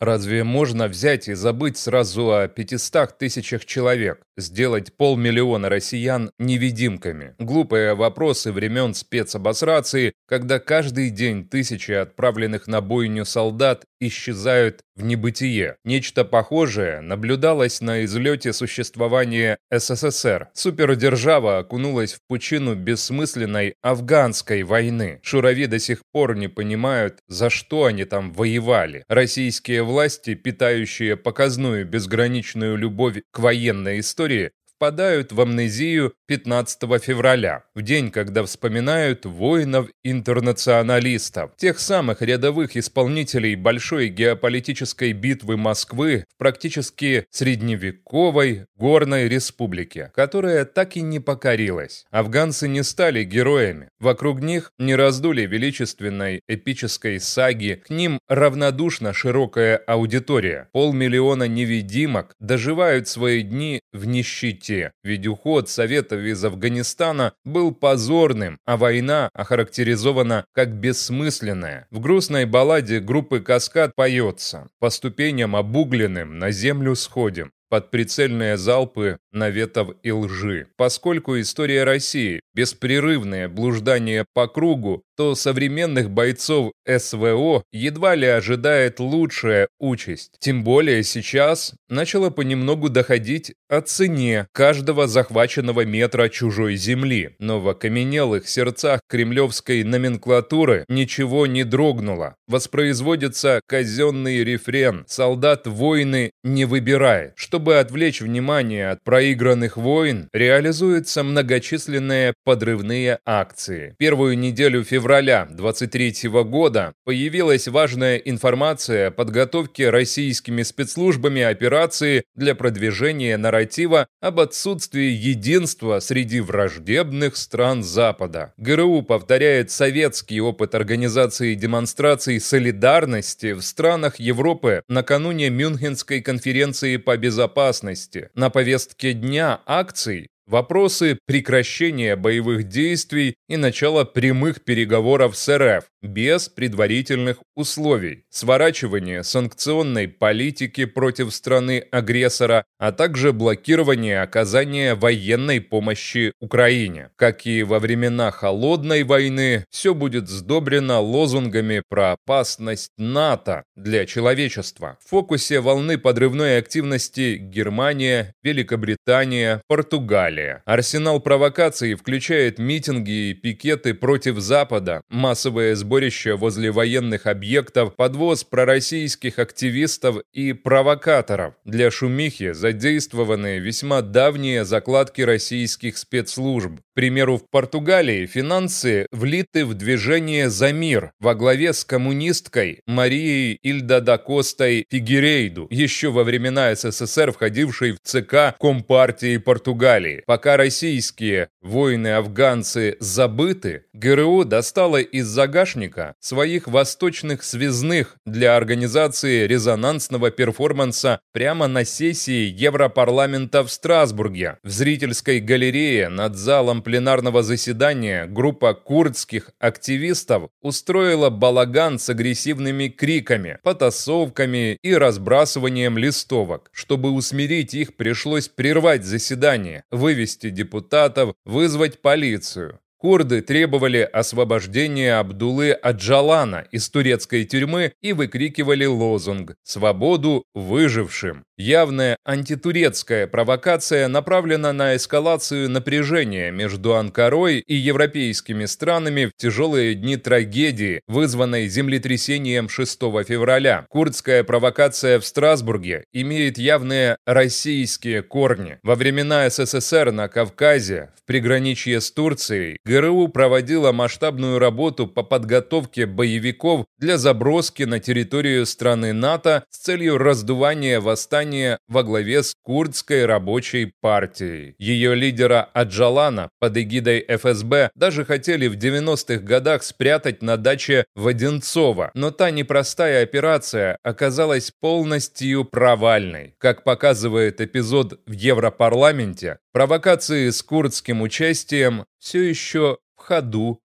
Разве можно взять и забыть сразу о 500 тысячах человек, сделать полмиллиона россиян невидимками? Глупые вопросы времен спецобосрации, когда каждый день тысячи отправленных на бойню солдат исчезают в небытие. Нечто похожее наблюдалось на излете существования СССР. Супердержава окунулась в пучину бессмысленной афганской войны. Шурави до сих пор не понимают, за что они там воевали. Российские власти, питающие показную безграничную любовь к военной истории, впадают в амнезию 15 февраля, в день, когда вспоминают воинов-интернационалистов, тех самых рядовых исполнителей большой геополитической битвы Москвы в практически средневековой горной республике, которая так и не покорилась. Афганцы не стали героями, вокруг них не раздули величественной эпической саги, к ним равнодушна широкая аудитория. Полмиллиона невидимок доживают свои дни в нищете темноте, ведь уход Советов из Афганистана был позорным, а война охарактеризована как бессмысленная. В грустной балладе группы «Каскад» поется «По ступеням обугленным на землю сходим, под прицельные залпы наветов и лжи. Поскольку история России – беспрерывное блуждание по кругу, то современных бойцов СВО едва ли ожидает лучшая участь. Тем более сейчас начало понемногу доходить о цене каждого захваченного метра чужой земли. Но в окаменелых сердцах кремлевской номенклатуры ничего не дрогнуло. Воспроизводится казенный рефрен «Солдат войны не выбирает». Чтобы отвлечь внимание от проигранных войн, реализуются многочисленные подрывные акции. Первую неделю февраля 23 года появилась важная информация о подготовке российскими спецслужбами операции для продвижения нарратива об отсутствии единства среди враждебных стран Запада. ГРУ повторяет советский опыт организации демонстраций солидарности в странах Европы накануне Мюнхенской конференции по безопасности. На повестке дня акций Вопросы прекращения боевых действий и начала прямых переговоров с РФ без предварительных условий, сворачивание санкционной политики против страны-агрессора, а также блокирование оказания военной помощи Украине. Как и во времена Холодной войны, все будет сдобрено лозунгами про опасность НАТО для человечества. В фокусе волны подрывной активности Германия, Великобритания, Португалия. Арсенал провокаций включает митинги и пикеты против Запада, массовое сборы сборища возле военных объектов, подвоз пророссийских активистов и провокаторов. Для шумихи задействованы весьма давние закладки российских спецслужб. К примеру, в Португалии финансы влиты в движение «За мир» во главе с коммунисткой Марией Ильда да Костой Фигерейду, еще во времена СССР входившей в ЦК Компартии Португалии. Пока российские воины-афганцы забыты, ГРУ достала из загашника своих восточных связных для организации резонансного перформанса прямо на сессии Европарламента в Страсбурге. В зрительской галерее над залом пленарного заседания группа курдских активистов устроила балаган с агрессивными криками, потасовками и разбрасыванием листовок. Чтобы усмирить их, пришлось прервать заседание, вывести депутатов, вызвать полицию. Курды требовали освобождения Абдулы Аджалана из турецкой тюрьмы и выкрикивали лозунг «Свободу выжившим». Явная антитурецкая провокация направлена на эскалацию напряжения между Анкарой и европейскими странами в тяжелые дни трагедии, вызванной землетрясением 6 февраля. Курдская провокация в Страсбурге имеет явные российские корни. Во времена СССР на Кавказе, в приграничье с Турцией, ГРУ проводила масштабную работу по подготовке боевиков для заброски на территорию страны НАТО с целью раздувания восстания во главе с Курдской рабочей партией. Ее лидера Аджалана под эгидой ФСБ даже хотели в 90-х годах спрятать на даче Воденцова, но та непростая операция оказалась полностью провальной. Как показывает эпизод в Европарламенте, провокации с курдским участием все еще в ходу